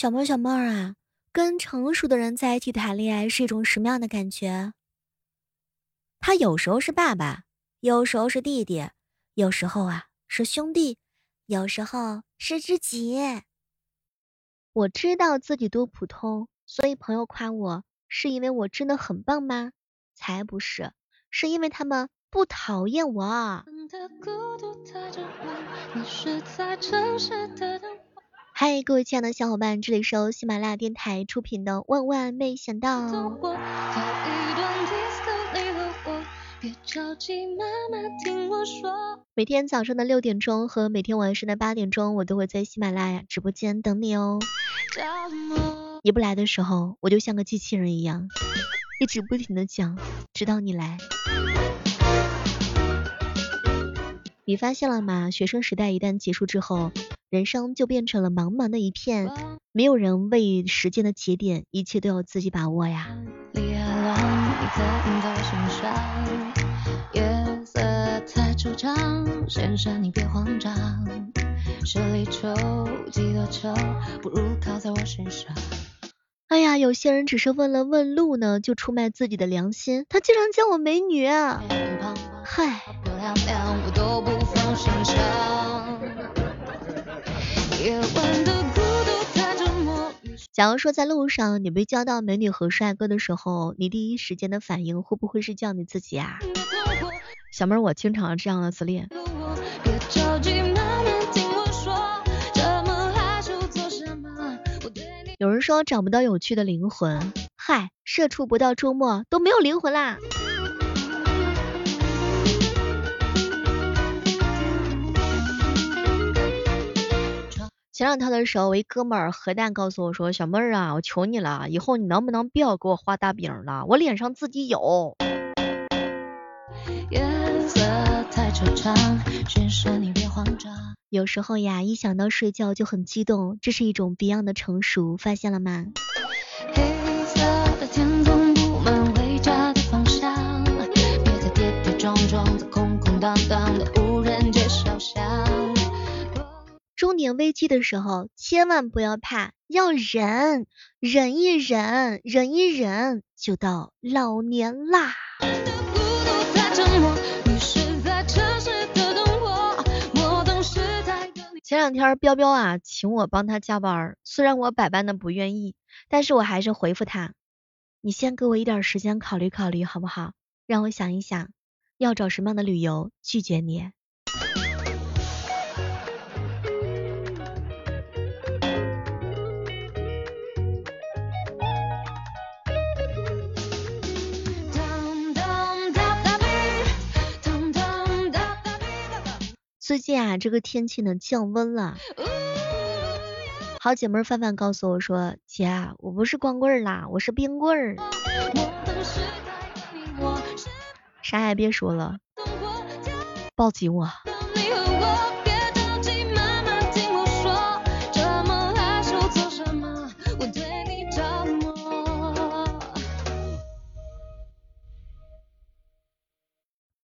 小妹儿，小妹儿啊，跟成熟的人在一起谈恋爱是一种什么样的感觉？他有时候是爸爸，有时候是弟弟，有时候啊是兄弟，有时候是知己。我知道自己多普通，所以朋友夸我，是因为我真的很棒吗？才不是，是因为他们不讨厌我。嗨，各位亲爱的小伙伴，这里是由喜马拉雅电台出品的《万万没想到》。每天早上的六点钟和每天晚上的八点钟，我都会在喜马拉雅直播间等你哦。你不来的时候，我就像个机器人一样，一直不停的讲，直到你来。你发现了吗？学生时代一旦结束之后。人生就变成了茫茫的一片，没有人为时间的节点，一切都要自己把握呀。哎呀，有些人只是问了问路呢，就出卖自己的良心，他竟然叫我美女，嗨。假如说在路上你被叫到美女和帅哥的时候，你第一时间的反应会不会是叫你自己啊？小妹儿，我经常这样的自恋。有人说找不到有趣的灵魂，嗨，社畜不到周末都没有灵魂啦。前两天的时候，我一哥们儿核弹告诉我说：“小妹儿啊，我求你了，以后你能不能不要给我画大饼了？我脸上自己有。”有时候呀，一想到睡觉就很激动，这是一种 Beyond 的成熟，发现了吗？中年危机的时候，千万不要怕，要忍，忍一忍，忍一忍，就到老年啦。前两天彪彪啊，请我帮他加班，虽然我百般的不愿意，但是我还是回复他，你先给我一点时间考虑考虑，好不好？让我想一想，要找什么样的理由拒绝你。最近啊，这个天气呢降温了。好姐妹范范告诉我说，姐，我不是光棍啦，我是冰棍儿。啥也别说了，抱紧我。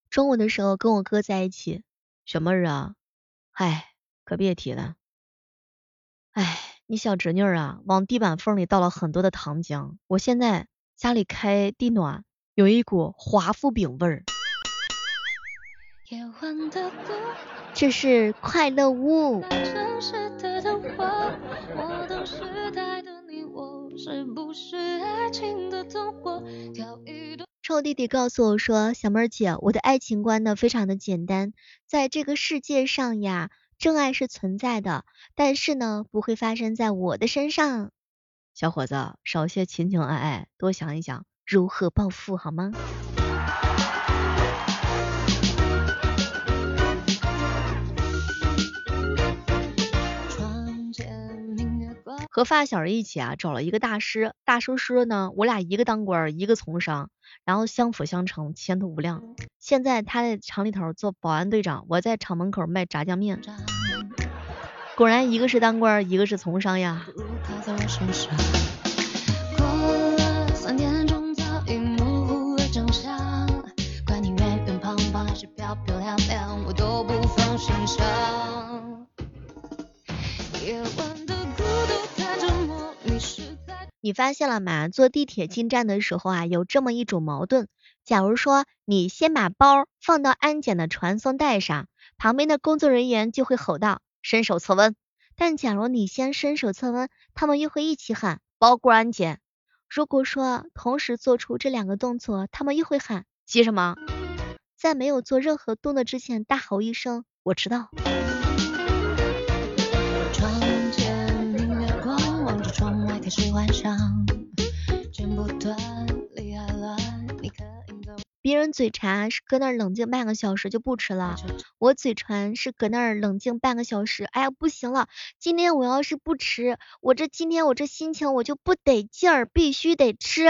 中午的时候跟我哥在一起。小妹儿啊，唉，可别提了。哎，你小侄女啊，往地板缝里倒了很多的糖浆，我现在家里开地暖，有一股华夫饼味儿。这是快乐屋。臭弟弟告诉我说：“小妹儿姐，我的爱情观呢非常的简单，在这个世界上呀，真爱是存在的，但是呢不会发生在我的身上。小伙子，少些情情爱爱，多想一想如何报复好吗？”和发小一起啊，找了一个大师。大师说呢，我俩一个当官，一个从商，然后相辅相成，前途无量。现在他在厂里头做保安队长，我在厂门口卖炸酱面。果然，一个是当官，一个是从商呀。你发现了吗？坐地铁进站的时候啊，有这么一种矛盾。假如说你先把包放到安检的传送带上，旁边的工作人员就会吼道：“伸手测温。”但假如你先伸手测温，他们又会一起喊：“包过安检。”如果说同时做出这两个动作，他们又会喊：“急什么？”在没有做任何动作之前，大吼一声：“我知道。”别人嘴馋是搁那儿冷静半个小时就不吃了，我嘴馋是搁那儿冷静半个小时。哎呀，不行了，今天我要是不吃，我这今天我这心情我就不得劲儿，必须得吃，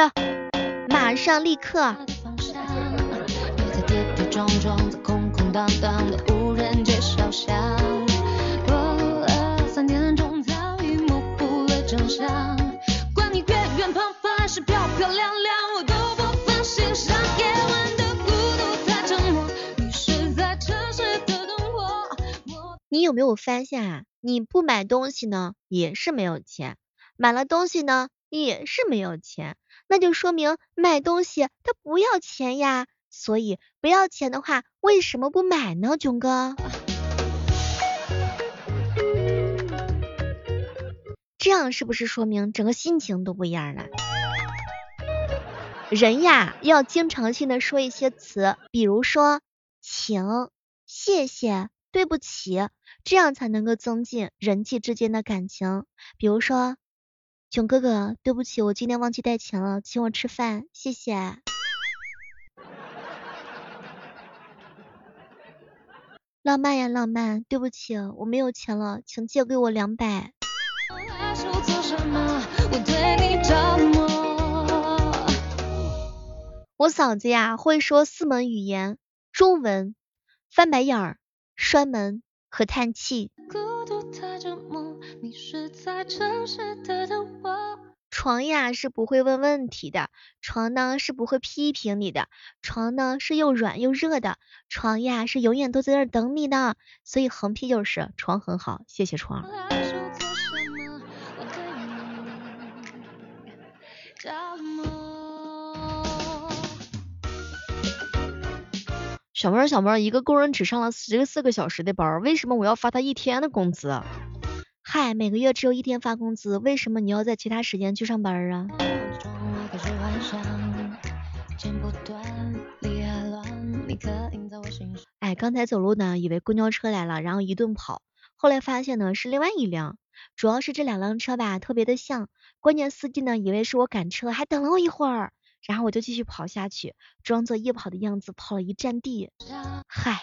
马上立刻。你有没有发现啊？你不买东西呢，也是没有钱；买了东西呢，也是没有钱。那就说明买东西它不要钱呀。所以不要钱的话，为什么不买呢，囧哥？这样是不是说明整个心情都不一样了？人呀，要经常性的说一些词，比如说请、谢谢、对不起。这样才能够增进人际之间的感情。比如说，囧哥哥，对不起，我今天忘记带钱了，请我吃饭，谢谢。浪漫呀，浪漫，对不起，我没有钱了，请借给我两百。我我嫂子呀，会说四门语言：中文、翻白眼儿、摔门。和叹气。床呀是不会问问题的，床呢是不会批评你的，床呢是又软又热的，床呀是永远都在那等你的。所以横批就是床很好，谢谢床。小妹儿，小妹儿，一个工人只上了十四个小时的班，为什么我要发他一天的工资？嗨，每个月只有一天发工资，为什么你要在其他时间去上班啊？哎，刚才走路呢，以为公交车来了，然后一顿跑，后来发现呢是另外一辆，主要是这两辆车吧特别的像，关键司机呢以为是我赶车，还等了我一会儿。然后我就继续跑下去，装作夜跑的样子跑了一站地。嗨。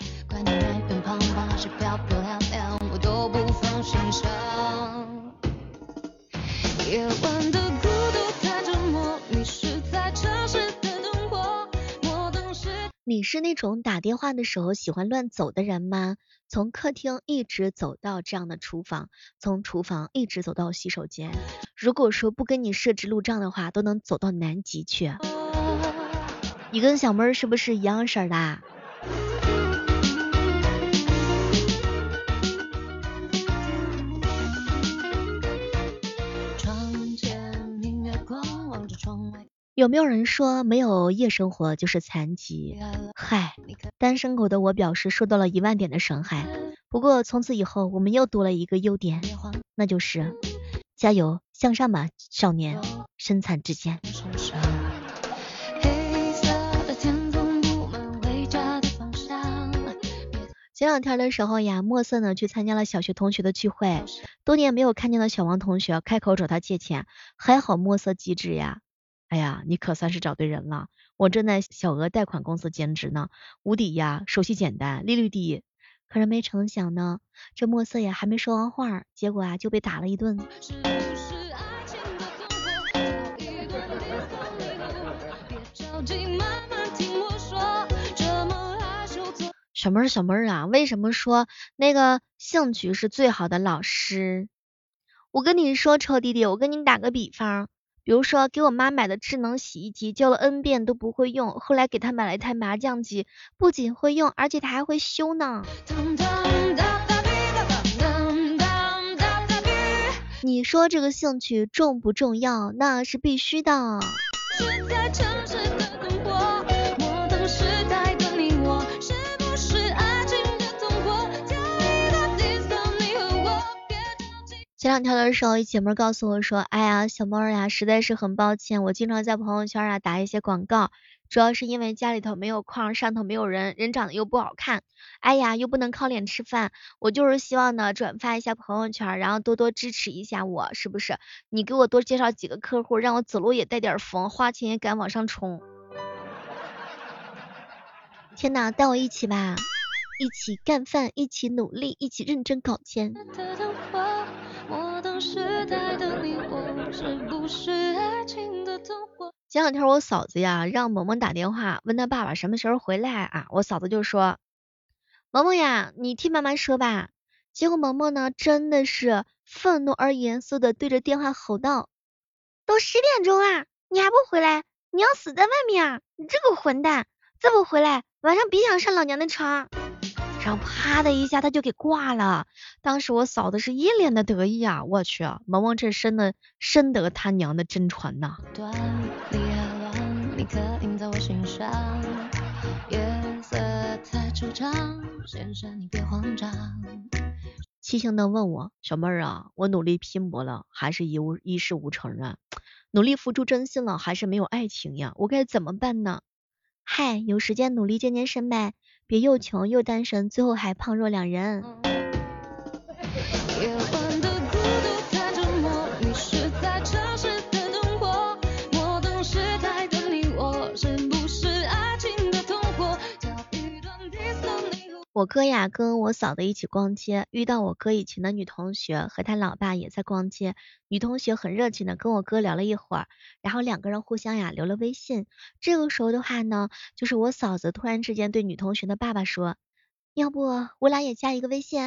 你是那种打电话的时候喜欢乱走的人吗？从客厅一直走到这样的厨房，从厨房一直走到洗手间。如果说不跟你设置路障的话，都能走到南极去。你跟小妹儿是不是一样式的？有没有人说没有夜生活就是残疾？嗨，单身狗的我表示受到了一万点的伤害。不过从此以后，我们又多了一个优点，那就是加油向上吧，少年，身残志坚。前两天的时候呀，墨色呢去参加了小学同学的聚会，多年没有看见的小王同学开口找他借钱，还好墨色机智呀。哎呀，你可算是找对人了，我正在小额贷款公司兼职呢，无敌呀，手续简单，利率低。可是没成想呢，这墨色呀还没说完话，结果啊就被打了一顿。小妹儿，小妹儿啊，为什么说那个兴趣是最好的老师？我跟你说，臭弟弟，我跟你打个比方。比如说，给我妈买的智能洗衣机，教了 N 遍都不会用，后来给她买了一台麻将机，不仅会用，而且她还会修呢。你说这个兴趣重不重要？那是必须的。前两天的时候，一姐妹告诉我说：“哎呀，小猫呀，实在是很抱歉，我经常在朋友圈啊打一些广告，主要是因为家里头没有矿，上头没有人，人长得又不好看，哎呀，又不能靠脸吃饭，我就是希望呢转发一下朋友圈，然后多多支持一下我，是不是？你给我多介绍几个客户，让我走路也带点风，花钱也敢往上冲。天哪，带我一起吧，一起干饭，一起努力，一起认真搞钱。”前两天我嫂子呀让萌萌打电话问他爸爸什么时候回来啊，我嫂子就说萌萌呀你听妈妈说吧，结果萌萌呢真的是愤怒而严肃的对着电话吼道，都十点钟了你还不回来，你要死在外面啊，你这个混蛋，再不回来晚上别想上老娘的床。然后啪的一下他就给挂了，当时我嫂子是一脸的得意啊，我去，萌萌这深的深得他娘的真传呐。七星灯问我小妹儿啊，我努力拼搏了，还是一无一事无成啊？努力付出真心了，还是没有爱情呀？我该怎么办呢？嗨，有时间努力健健身呗。别又穷又单身，最后还胖若两人。我哥呀跟我嫂子一起逛街，遇到我哥以前的女同学和他老爸也在逛街。女同学很热情的跟我哥聊了一会儿，然后两个人互相呀留了微信。这个时候的话呢，就是我嫂子突然之间对女同学的爸爸说：“要不我俩也加一个微信？”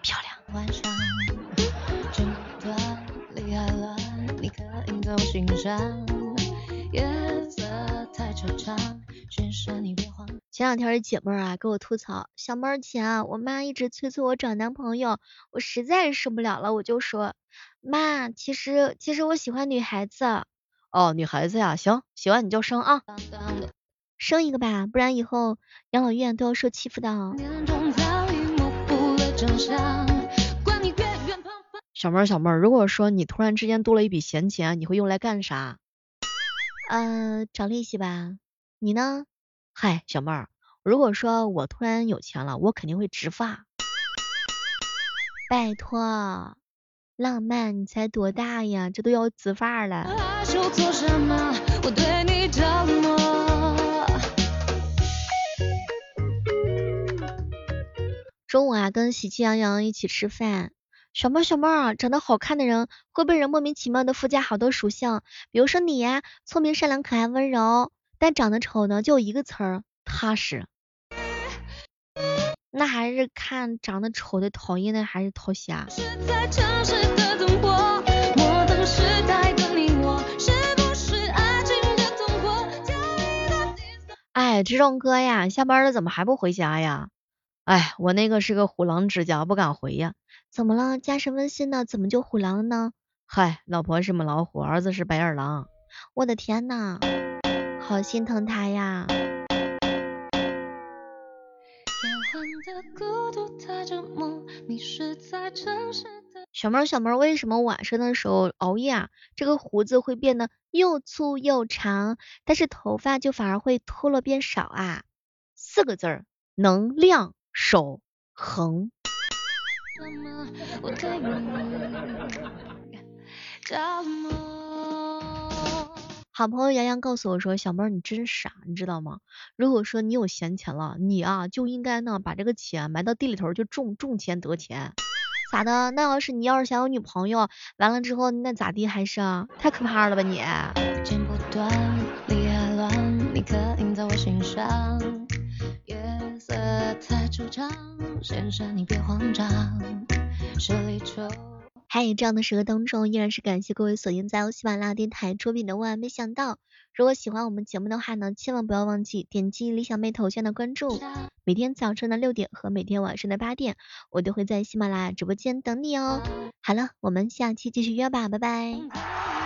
漂亮。前两天姐妹啊给我吐槽，小妹儿姐啊，我妈一直催促我找男朋友，我实在是受不了了，我就说，妈，其实其实我喜欢女孩子。哦，女孩子呀，行，喜欢你就生啊，生一个吧，不然以后养老院都要受欺负的。小妹儿小妹儿，如果说你突然之间多了一笔闲钱，你会用来干啥？呃，涨利息吧。你呢？嗨，小妹儿，如果说我突然有钱了，我肯定会植发。拜托，浪漫，你才多大呀？这都要植发了。中午啊，跟喜气洋洋一起吃饭。小妹儿，小妹，长得好看的人会被人莫名其妙的附加好多属性，比如说你呀，聪明、善良、可爱、温柔。但长得丑呢，就一个词儿，踏实。那还是看长得丑的讨厌的，还是讨喜啊？哎，这种哥呀，下班了怎么还不回家呀？哎，我那个是个虎狼之交，不敢回呀。怎么了？加什么新的？怎么就虎狼了呢？嗨，老婆是母老虎，儿子是白眼狼。我的天呐！好心疼他呀！小妹儿，小妹儿，为什么晚上的时候熬夜啊，这个胡子会变得又粗又长，但是头发就反而会脱落变少啊？四个字儿：能量守恒。好朋友洋洋告诉我说，小妹儿你真傻，你知道吗？如果说你有闲钱了，你啊就应该呢把这个钱埋到地里头，就种种钱得钱。咋的？那要是你要是想有女朋友，完了之后那咋地还是？太可怕了吧你！嗨，这样的时刻当中，依然是感谢各位锁定在喜马拉雅电台出品的《万万没想到》。如果喜欢我们节目的话呢，千万不要忘记点击李小妹头像的关注。每天早晨的六点和每天晚上的八点，我都会在喜马拉雅直播间等你哦。好了，我们下期继续约吧，拜拜。